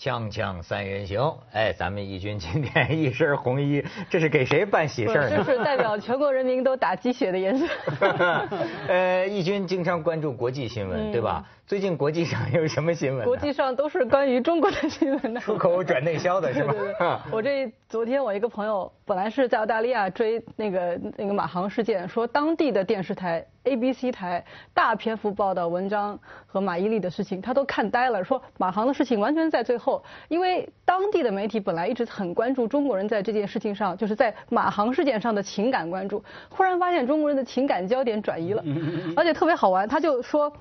锵锵三人行，哎，咱们义军今天一身红衣，这是给谁办喜事儿呢？这是代表全国人民都打鸡血的颜色。呃，义军经常关注国际新闻，对吧？最近国际上有什么新闻？国际上都是关于中国的新闻的。出口转内销的 是吧？我这昨天我一个朋友本来是在澳大利亚追那个那个马航事件，说当地的电视台 ABC 台大篇幅报道文章和马伊琍的事情，他都看呆了，说马航的事情完全在最后，因为当地的媒体本来一直很关注中国人在这件事情上，就是在马航事件上的情感关注，忽然发现中国人的情感焦点转移了，而且特别好玩，他就说。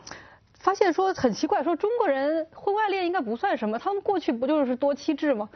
发现说很奇怪，说中国人婚外恋应该不算什么，他们过去不就是多妻制吗？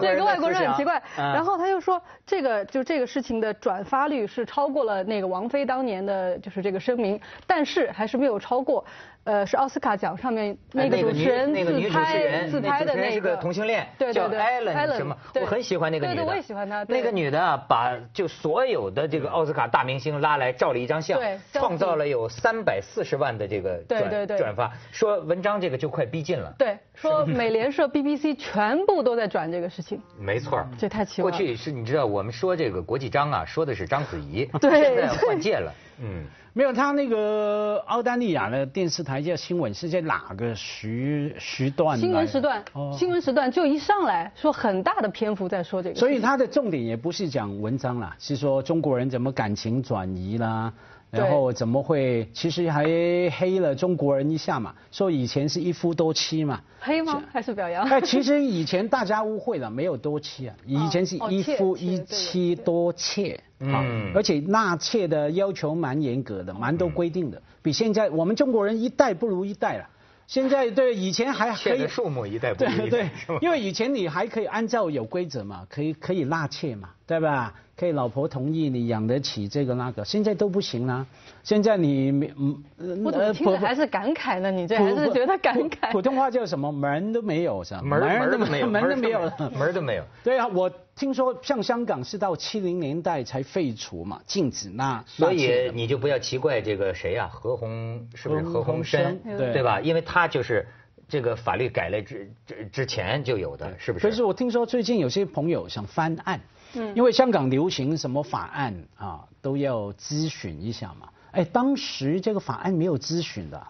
这个 外国人很奇怪。然后他又说，这个就这个事情的转发率是超过了那个王菲当年的就是这个声明，但是还是没有超过。呃，是奥斯卡奖上面那个主持人自拍自拍的那个同性恋，对叫艾伦什么？我很喜欢那个女的，我也喜欢她。那个女的把就所有的这个奥斯卡大明星拉来照了一张相，创造了有三百四十万的这个转转发，说文章这个就快逼近了。对，说美联社、BBC 全部都在转这个事情。没错，这太奇怪了。过去是你知道，我们说这个国际章啊，说的是章子怡，现在换届了，嗯。没有，他那个澳大利亚的电视台叫新闻是在哪个时时段？新闻时段，新闻时段就一上来说很大的篇幅在说这个。所以他的重点也不是讲文章啦，是说中国人怎么感情转移啦。然后怎么会？其实还黑了中国人一下嘛，说以前是一夫多妻嘛。黑吗？还是表扬？哎，其实以前大家误会了，没有多妻啊，以前是一夫一妻多妾嗯，而且纳妾的要求蛮严格的，蛮多规定的，比现在我们中国人一代不如一代了。现在对以前还可以数目一代不如一代，对对，因为以前你还可以按照有规则嘛，可以可以纳妾嘛，对吧？可以老婆同意你养得起这个那个，现在都不行了。现在你嗯，我怎么听着还是感慨呢？你这还是觉得感慨？普通话叫什么？门都没有是吧？门门都没有，门都没有，门都没有。对啊，我听说像香港是到七零年代才废除嘛，禁止那。所以你就不要奇怪这个谁啊？何鸿是不是何鸿燊？对吧？因为他就是这个法律改了之之之前就有的，是不是？可是我听说最近有些朋友想翻案。因为香港流行什么法案啊，都要咨询一下嘛。哎，当时这个法案没有咨询的，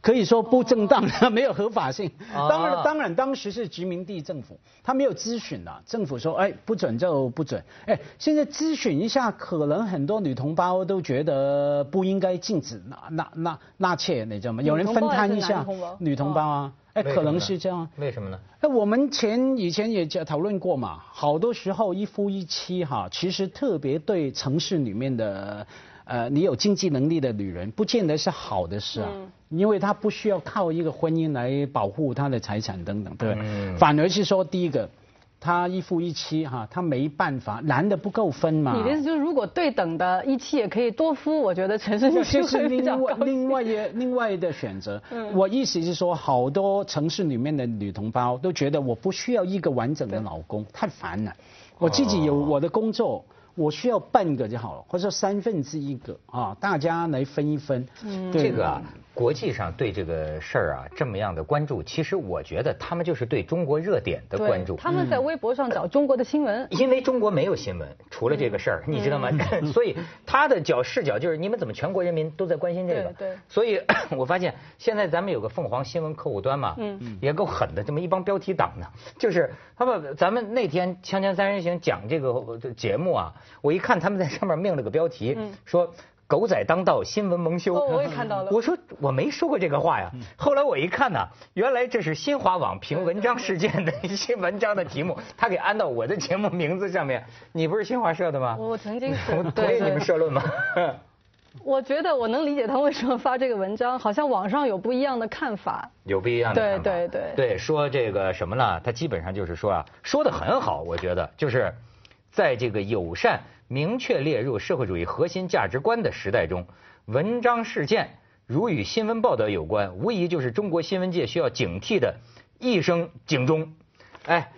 可以说不正当的，没有合法性。当然，当然，当时是殖民地政府，他没有咨询的。政府说，哎，不准就不准。哎，现在咨询一下，可能很多女同胞都觉得不应该禁止纳纳纳纳妾，你知道吗？有人分摊一下女同胞啊。哎，可能是这样。为什么呢？哎，我们前以前也讨论过嘛，好多时候一夫一妻哈，其实特别对城市里面的呃，你有经济能力的女人，不见得是好的事啊，因为她不需要靠一个婚姻来保护她的财产等等，对，反而是说第一个。他一夫一妻哈，他没办法，男的不够分嘛。你的意思就是，如果对等的一妻也可以多夫，我觉得城市女性是另外另外一另外的选择。我意思是说，好多城市里面的女同胞都觉得我不需要一个完整的老公，太烦了。我自己有我的工作，我需要半个就好了，或者说三分之一个啊，大家来分一分。嗯，这个啊。国际上对这个事儿啊这么样的关注，其实我觉得他们就是对中国热点的关注。他们在微博上找中国的新闻，因为中国没有新闻，除了这个事儿，你知道吗？所以他的角视角就是你们怎么全国人民都在关心这个？对。所以 我发现现在咱们有个凤凰新闻客户端嘛，嗯，也够狠的，这么一帮标题党呢。就是他们咱们那天《锵锵三人行》讲这个节目啊，我一看他们在上面命了个标题，说。狗仔当道，新闻蒙羞。哦我也看到了。我说我没说过这个话呀。后来我一看呢，原来这是新华网评文章事件的一些文章的题目，他给安到我的节目名字上面。你不是新华社的吗？我曾经 是。同意你们社论吗？我觉得我能理解他为什么发这个文章，好像网上有不一样的看法。有不一样的看法。对对对。对，说这个什么呢？他基本上就是说啊，说的很好，我觉得就是在这个友善。明确列入社会主义核心价值观的时代中，文章事件如与新闻报道有关，无疑就是中国新闻界需要警惕的一声警钟。哎，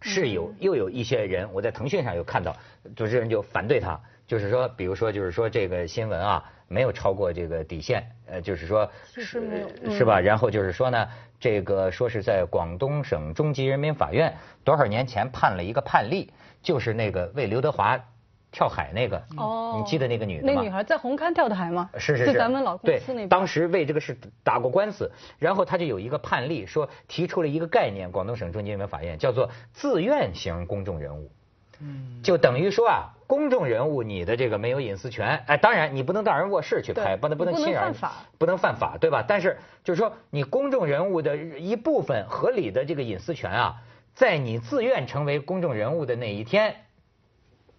是有又有一些人，我在腾讯上有看到，主持人就反对他，就是说，比如说，就是说这个新闻啊没有超过这个底线，呃，就是说是是吧？然后就是说呢，这个说是在广东省中级人民法院多少年前判了一个判例，就是那个为刘德华跳海那个，哦你记得那个女的吗？那女孩在红磡跳的海吗？是是是，咱们老公对司那边。当时为这个事打过官司，然后他就有一个判例，说提出了一个概念，广东省中级人民法院叫做自愿型公众人物。嗯，就等于说啊，公众人物你的这个没有隐私权，哎，当然你不能到人卧室去拍，不能不能你不能侵扰人，犯法不能犯法，对吧？但是就是说，你公众人物的一部分合理的这个隐私权啊，在你自愿成为公众人物的那一天，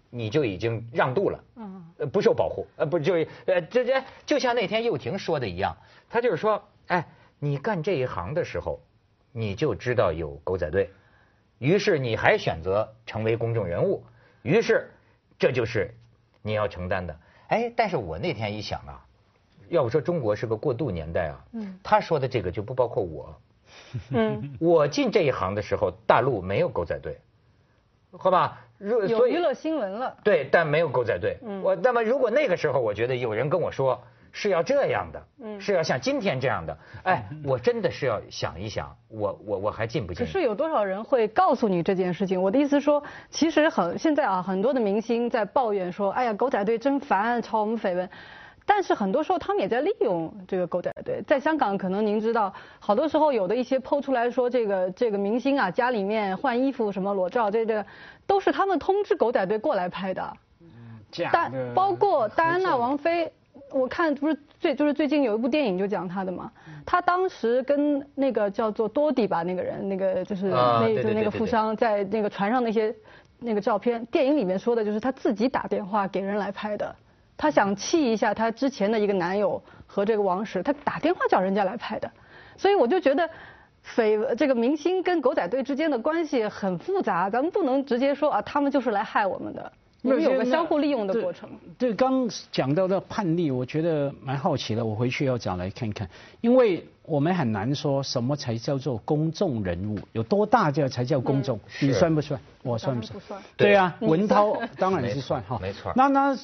你就已经让渡了。嗯，呃，不受保护，呃，不就是呃，这这就像那天幼婷说的一样，他就是说，哎，你干这一行的时候，你就知道有狗仔队，于是你还选择成为公众人物，于是这就是你要承担的。哎，但是我那天一想啊，要不说中国是个过渡年代啊，嗯。他说的这个就不包括我，嗯，我进这一行的时候，大陆没有狗仔队，好吧？如有娱乐新闻了。对，但没有狗仔队。嗯我那么如果那个时候，我觉得有人跟我说是要这样的，嗯是要像今天这样的，哎，我真的是要想一想，我我我还进不进？可是有多少人会告诉你这件事情？我的意思说，其实很现在啊，很多的明星在抱怨说，哎呀，狗仔队真烦，炒我们绯闻。但是很多时候他们也在利用这个狗仔队。在香港，可能您知道，好多时候有的一些剖出来说，这个这个明星啊，家里面换衣服什么裸照，这个都是他们通知狗仔队过来拍的。假但的包括戴安娜王妃，我看不是最就是最近有一部电影就讲她的嘛，她当时跟那个叫做多迪吧那个人，那个就是啊那就那个富商在那个船上那些那个照片，电影里面说的就是她自己打电话给人来拍的，她想气一下她之前的一个男友和这个王石，她打电话叫人家来拍的，所以我就觉得。绯闻这个明星跟狗仔队之间的关系很复杂，咱们不能直接说啊，他们就是来害我们的，你们有个相互利用的过程。对，刚讲到的判例，我觉得蛮好奇的，我回去要找来看看，因为我们很难说什么才叫做公众人物，有多大叫才叫公众？你算不算？我算不算？不算对啊，文涛 当然是算哈，没错那那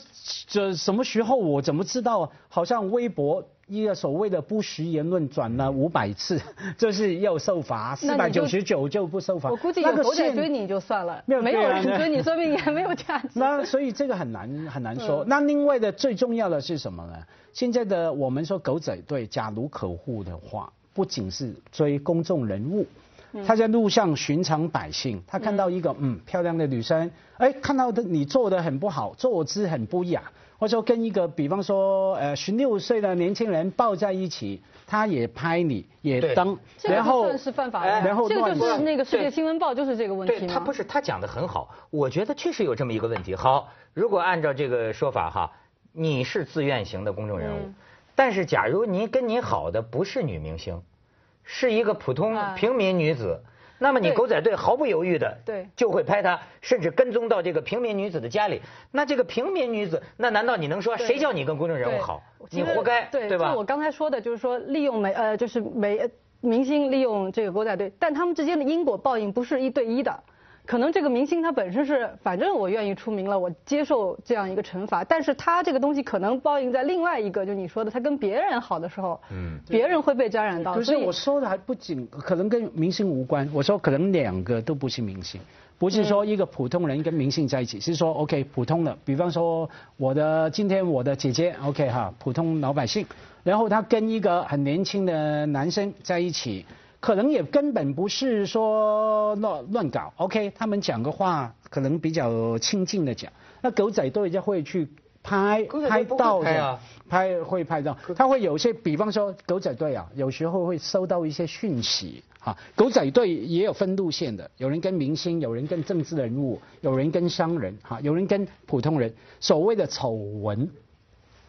这什么时候我怎么知道？好像微博一个所谓的不实言论转了五百次，这是要受罚，四百九十九就不受罚。我估计那个有狗仔追你就算了，没有没有人追你，说明你还 没有价值。那所以这个很难很难说。嗯那另外的最重要的是什么呢？现在的我们说狗仔队，假如可护的话，不仅是追公众人物。嗯他在路上寻常百姓，他看到一个嗯漂亮的女生，哎，看到的你做的很不好，坐姿很不雅，或者说跟一个比方说呃十六岁的年轻人抱在一起，他也拍你，也对登，然后就算是犯法的，然后这个就是那个《世界新闻报》就是这个问题嘛。对他不是他讲的很好，我觉得确实有这么一个问题。好，如果按照这个说法哈，你是自愿型的公众人物，嗯但是假如您跟你好的不是女明星，是一个普通啊平民女子。那么你狗仔队毫不犹豫的对就会拍他，甚至跟踪到这个平民女子的家里。那这个平民女子，那难道你能说谁叫你跟公众人物好？你活该，对对吧就我？刚才说的，就是说利用媒呃，就是媒呃明星利用这个狗仔队，但他们之间的因果报应不是一对一的。可能这个明星他本身是，反正我愿意出名了，我接受这样一个惩罚，但是他这个东西可能报应在另外一个，就你说的，他跟别人好的时候，嗯别人会被沾染到。可是所以我说的还不仅可能跟明星无关，我说可能两个都不是明星，不是说一个普通人跟明星在一起，是说 OK 普通的，比方说我的今天我的姐姐 OK 哈，普通老百姓，然后她跟一个很年轻的男生在一起。可能也根本不是说乱乱搞，OK，他们讲个话可能比较亲近的讲，那狗仔队就会去拍拍到的拍会拍到，他会有些，比方说狗仔队啊，有时候会收到一些讯息，哈，狗仔队也有分路线的，有人跟明星，有人跟政治人物，有人跟商人，哈，有人跟普通人，所谓的丑闻。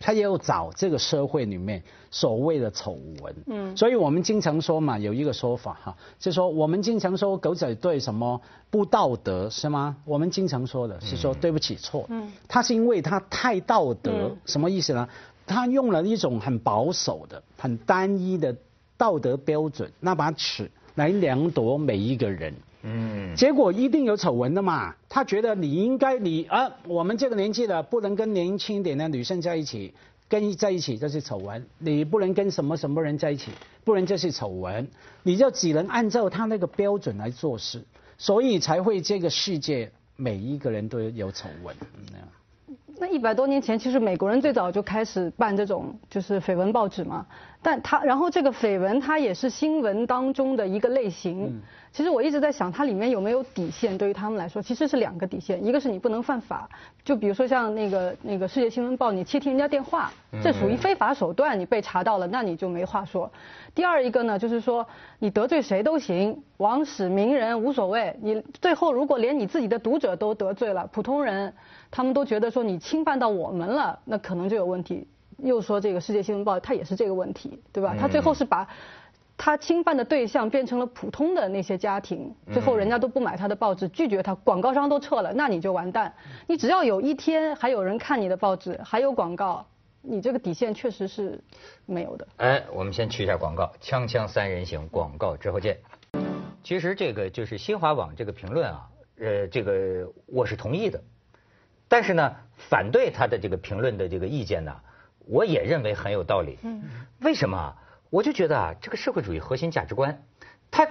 他也有找这个社会里面所谓的丑闻，嗯，所以我们经常说嘛，有一个说法哈，就说我们经常说狗仔队什么不道德是吗？我们经常说的是说对不起错，嗯，他是因为他太道德，嗯什么意思呢？他用了一种很保守的、很单一的道德标准，那把尺来量度每一个人。嗯，结果一定有丑闻的嘛。他觉得你应该你啊，我们这个年纪的不能跟年轻一点的女生在一起，跟在一起这是丑闻。你不能跟什么什么人在一起，不能这是丑闻。你就只能按照他那个标准来做事，所以才会这个世界每一个人都有丑闻那一百多年前，其实美国人最早就开始办这种就是绯闻报纸嘛。但他，然后这个绯闻它也是新闻当中的一个类型。其实我一直在想，它里面有没有底线？对于他们来说，其实是两个底线，一个是你不能犯法，就比如说像那个那个世界新闻报，你窃听人家电话，这属于非法手段，你被查到了，那你就没话说。第二一个呢，就是说你得罪谁都行，王室名人无所谓，你最后如果连你自己的读者都得罪了，普通人他们都觉得说你侵犯到我们了，那可能就有问题。又说这个世界新闻报，它也是这个问题，对吧？他最后是把。他侵犯的对象变成了普通的那些家庭，最后人家都不买他的报纸，拒绝他，广告商都撤了，那你就完蛋。你只要有一天还有人看你的报纸，还有广告，你这个底线确实是没有的。哎，我们先去一下广告，锵锵三人行，广告之后见。其实这个就是新华网这个评论啊，呃，这个我是同意的，但是呢，反对他的这个评论的这个意见呢，我也认为很有道理。嗯，为什么？我就觉得啊，这个社会主义核心价值观，它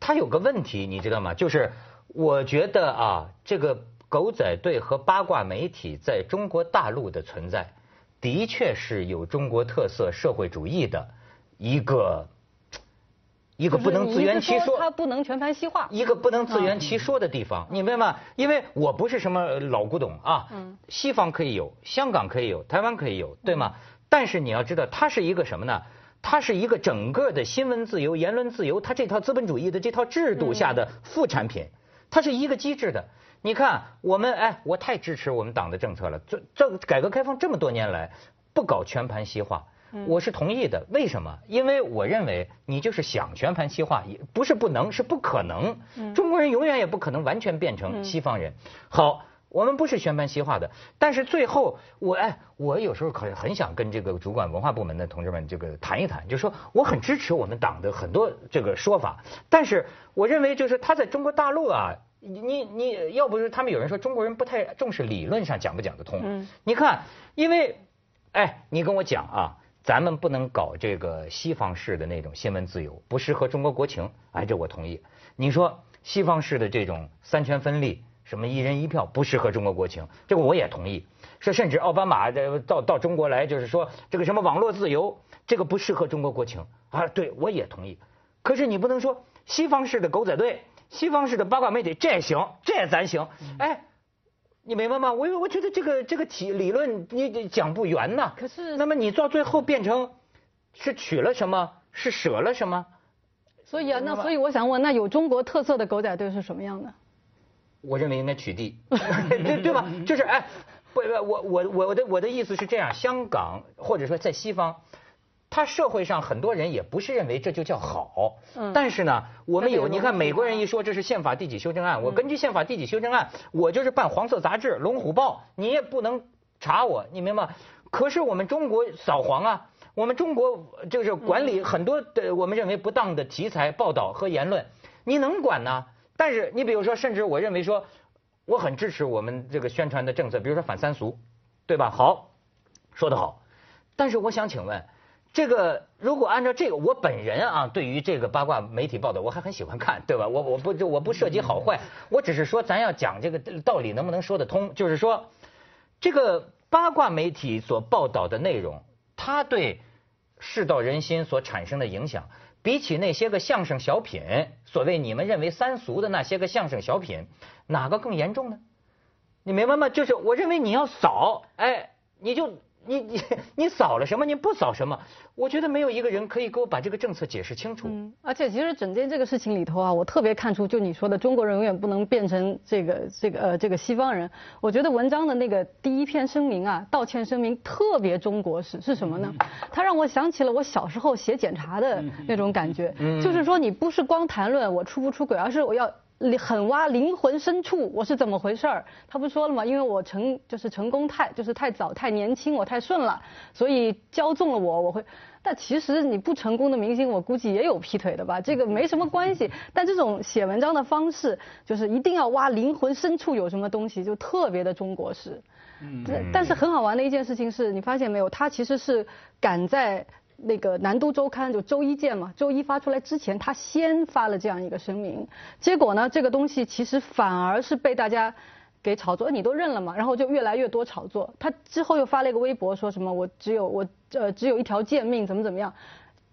它有个问题，你知道吗？就是我觉得啊，这个狗仔队和八卦媒体在中国大陆的存在，的确是有中国特色社会主义的一个一个不能自圆其说，它不能全盘西化，一个不能自圆其说的地方，你明白吗？因为我不是什么老古董啊，西方可以有，香港可以有，台湾可以有，对吗？但是你要知道，它是一个什么呢？它是一个整个的新闻自由、言论自由，它这套资本主义的这套制度下的副产品，它是一个机制的。你看，我们哎，我太支持我们党的政策了。这这改革开放这么多年来，不搞全盘西化，我是同意的。为什么？因为我认为你就是想全盘西化，也不是不能，是不可能。中国人永远也不可能完全变成西方人。好。我们不是全盘西化的，但是最后我哎，我有时候可很想跟这个主管文化部门的同志们这个谈一谈，就说我很支持我们党的很多这个说法，但是我认为就是他在中国大陆啊，你你要不是他们有人说中国人不太重视理论上讲不讲得通，嗯，你看，因为哎，你跟我讲啊，咱们不能搞这个西方式的那种新闻自由，不适合中国国情，哎，这我同意。你说西方式的这种三权分立。什么一人一票不适合中国国情，这个我也同意。说甚至奥巴马到到中国来，就是说这个什么网络自由，这个不适合中国国情啊。对，我也同意。可是你不能说西方式的狗仔队，西方式的八卦媒体这也行，这也咱行。哎，你明白吗？我我觉得这个这个体理论你讲不圆呐。可是，那么你到最后变成是取了什么？是舍了什么？所以啊，那所以我想问，那有中国特色的狗仔队是什么样的？我认为应该取缔，对 对吧？就是哎，不不，我我我的我的意思是这样，香港或者说在西方，他社会上很多人也不是认为这就叫好。嗯。但是呢，我们有你看美国人一说这是宪法第几修正案，我根据宪法第几修正案，我就是办黄色杂志《龙虎报》，你也不能查我，你明白？可是我们中国扫黄啊，我们中国就是管理很多的我们认为不当的题材报道和言论，你能管呢？但是你比如说，甚至我认为说，我很支持我们这个宣传的政策，比如说反三俗，对吧？好，说得好。但是我想请问，这个如果按照这个，我本人啊，对于这个八卦媒体报道，我还很喜欢看，对吧？我我不我不涉及好坏，我只是说咱要讲这个道理能不能说得通，就是说，这个八卦媒体所报道的内容，它对世道人心所产生的影响。比起那些个相声小品，所谓你们认为三俗的那些个相声小品，哪个更严重呢？你明白吗？就是我认为你要扫，哎，你就。你你你扫了什么？你不扫什么？我觉得没有一个人可以给我把这个政策解释清楚。嗯，而且其实整件这个事情里头啊，我特别看出，就你说的中国人永远不能变成这个这个呃这个西方人。我觉得文章的那个第一篇声明啊，道歉声明特别中国式，是什么呢？它让我想起了我小时候写检查的那种感觉，就是说你不是光谈论我出不出轨，而是我要。很挖灵魂深处，我是怎么回事儿？他不说了吗？因为我成就是成功太就是太早太年轻，我太顺了，所以骄纵了我，我会。但其实你不成功的明星，我估计也有劈腿的吧，这个没什么关系。但这种写文章的方式，就是一定要挖灵魂深处有什么东西，就特别的中国式。嗯。但是很好玩的一件事情是，你发现没有？他其实是赶在。那个南都周刊就周一见嘛，周一发出来之前，他先发了这样一个声明，结果呢，这个东西其实反而是被大家给炒作，你都认了嘛，然后就越来越多炒作。他之后又发了一个微博，说什么我只有我呃只有一条贱命，怎么怎么样，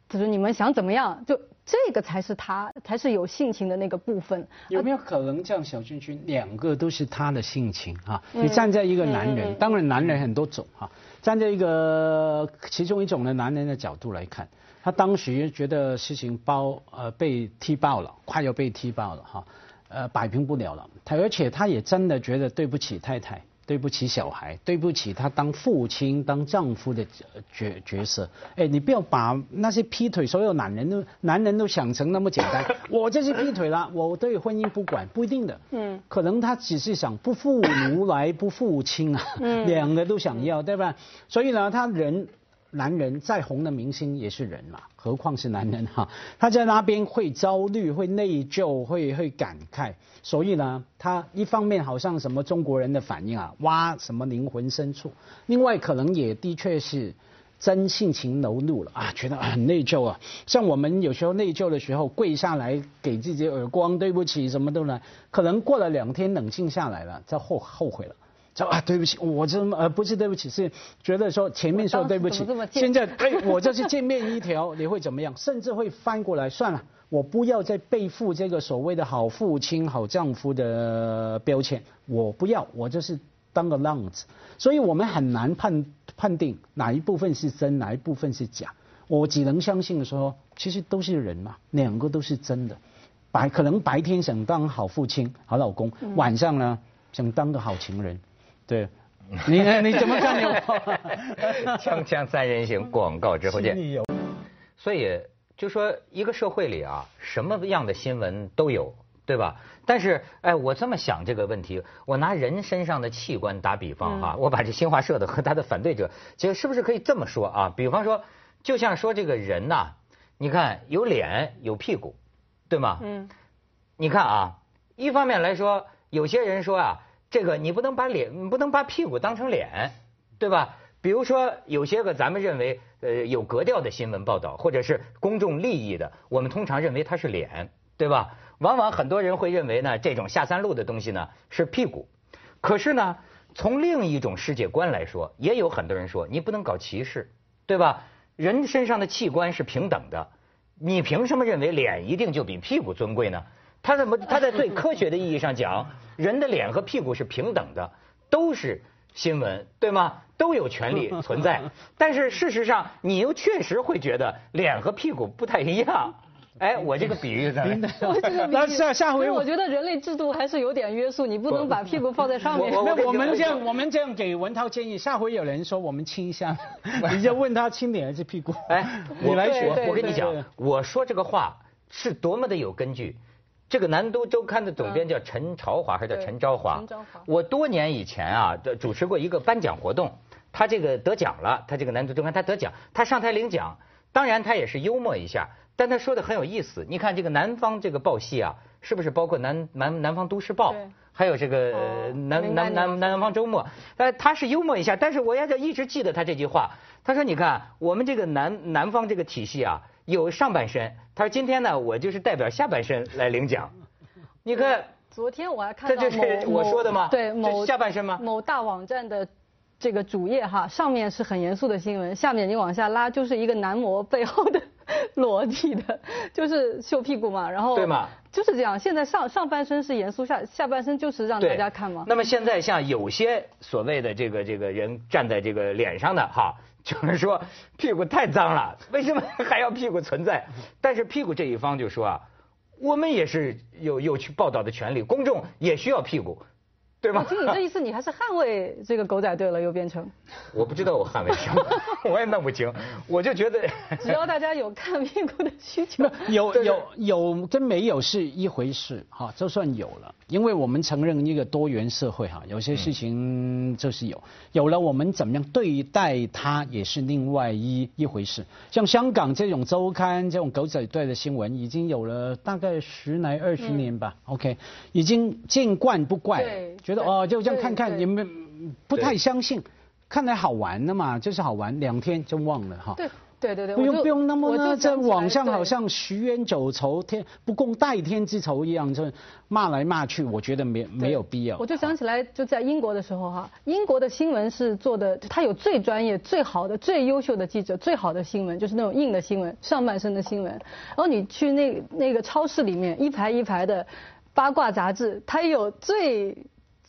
就是你们想怎么样就。这个才是他，才是有性情的那个部分。有没有可能这样，小君君两个都是他的性情啊？你站在一个男人，当然男人很多种哈，站在一个其中一种的男人的角度来看，他当时觉得事情包呃被踢爆了，快要被踢爆了哈，呃摆平不了了，他而且他也真的觉得对不起太太。对不起，小孩，对不起，他当父亲、当丈夫的角角色。哎，你不要把那些劈腿所有男人都男人都想成那么简单。我就是劈腿了，我对婚姻不管，不一定的。嗯，可能他只是想不负如来不负卿啊，两个都想要，对吧？所以呢，他人。男人再红的明星也是人嘛，何况是男人哈？他在那边会焦虑、会内疚、会会感慨，所以呢，他一方面好像什么中国人的反应啊，挖什么灵魂深处；另外可能也的确是真性情流露了啊，觉得很内疚啊。像我们有时候内疚的时候，跪下来给自己耳光，对不起，什么都来，可能过了两天冷静下来了，再后后悔了。说啊，对不起，我这呃不是对不起，是觉得说前面说对不起，现在哎我这是见面一条，你会怎么样？甚至会翻过来，算了，我不要再背负这个所谓的好父亲、好丈夫的标签，我不要，我就是当个浪子。所以我们很难判判定哪一部分是真，哪一部分是假。我只能相信说，其实都是人嘛，两个都是真的。白可能白天想当好父亲、好老公，晚上呢想当个好情人。对，你你怎么看？锵锵三人行，广告之后见。所以就说一个社会里啊，什么样的新闻都有，对吧？但是哎，我这么想这个问题，我拿人身上的器官打比方哈，我把这新华社的和他的反对者，其实是不是可以这么说啊？比方说，就像说这个人呐，你看有脸有屁股，对吗？嗯。你看啊，一方面来说，有些人说啊。这个你不能把脸，你不能把屁股当成脸，对吧？比如说有些个咱们认为呃有格调的新闻报道，或者是公众利益的，我们通常认为它是脸，对吧？往往很多人会认为呢，这种下三路的东西呢是屁股。可是呢，从另一种世界观来说，也有很多人说你不能搞歧视，对吧？人身上的器官是平等的，你凭什么认为脸一定就比屁股尊贵呢？他怎么？他在最科学的意义上讲，人的脸和屁股是平等的，都是新闻，对吗？都有权利存在。但是事实上，你又确实会觉得脸和屁股不太一样。哎，我这个比喻在。那下下回我觉得人类制度还是有点约束，你不能把屁股放在上面。那我们这样，我们这样给文涛建议，下回有人说我们亲一下，你就问他亲脸还是屁股？哎，你来说，我跟你讲，我说这个话是多么的有根据。这个南都周刊的总编叫陈朝华还是叫陈朝华？陈朝华。我多年以前啊，主持过一个颁奖活动，他这个得奖了，他这个南都周刊他得奖，他上台领奖，当然他也是幽默一下，但他说的很有意思。你看这个南方这个报系啊，是不是包括南南南方都市报，还有这个南南南南方周末？呃，他是幽默一下，但是我也就一直记得他这句话。他说：“你看我们这个南南方这个体系啊。”有上半身，他说今天呢，我就是代表下半身来领奖。你看，昨天我还看到这就是我说的吗？对，某下半身吗？某大网站的这个主页哈，上面是很严肃的新闻，下面你往下拉就是一个男模背后的 裸体的，就是秀屁股嘛，然后对嘛？就是这样。现在上上半身是严肃，下下半身就是让大家看嘛？那么现在像有些所谓的这个这个人站在这个脸上的哈。就是说屁股太脏了，为什么还要屁股存在？但是屁股这一方就说啊，我们也是有有去报道的权利，公众也需要屁股，对吗？听你这意思，你还是捍卫这个狗仔队了，又变成。我不知道我捍卫什么，我也弄不清。我就觉得，只要大家有看屁股的需求，有有有跟没有是一回事哈，就算有了，因为我们承认一个多元社会哈，有些事情就是有，有了我们怎么样对待它也是另外一一回事。像香港这种周刊这种狗仔队的新闻，已经有了大概十来二十年吧，OK，已经见惯不怪。觉得哦，就这样看看，你们不太相信，看来好玩的嘛，就是好玩，两天就忘了哈。对对对对，不用不用那么在网上好像十冤九仇，天不共戴天之仇一样，就骂来骂去，我觉得没没有必要。我就想起来，就在英国的时候哈，英国的新闻是做的，他有最专业、最好的、最优秀的记者，最好的新闻就是那种硬的新闻，上半身的新闻。然后你去那那个超市里面，一排一排的八卦杂志，它有最。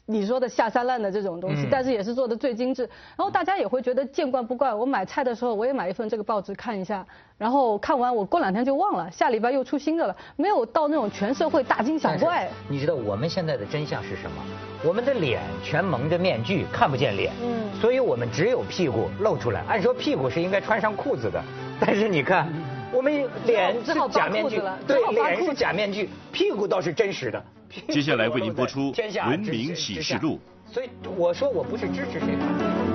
你说的下三滥的这种东西，但是也是做的最精致，然后大家也会觉得见惯不怪。我买菜的时候，我也买一份这个报纸看一下，然后看完我过两天就忘了，下礼拜又出新的了，没有到那种全社会大惊小怪。你知道我们现在的真相是什么？我们的脸全蒙着面具，看不见脸，嗯，所以我们只有屁股露出来。按说屁股是应该穿上裤子的，但是你看，我们脸是假面具，对，脸是假面具，屁股倒是真实的。接下来为您播出《文明启示录》。所以我说我不是支持谁。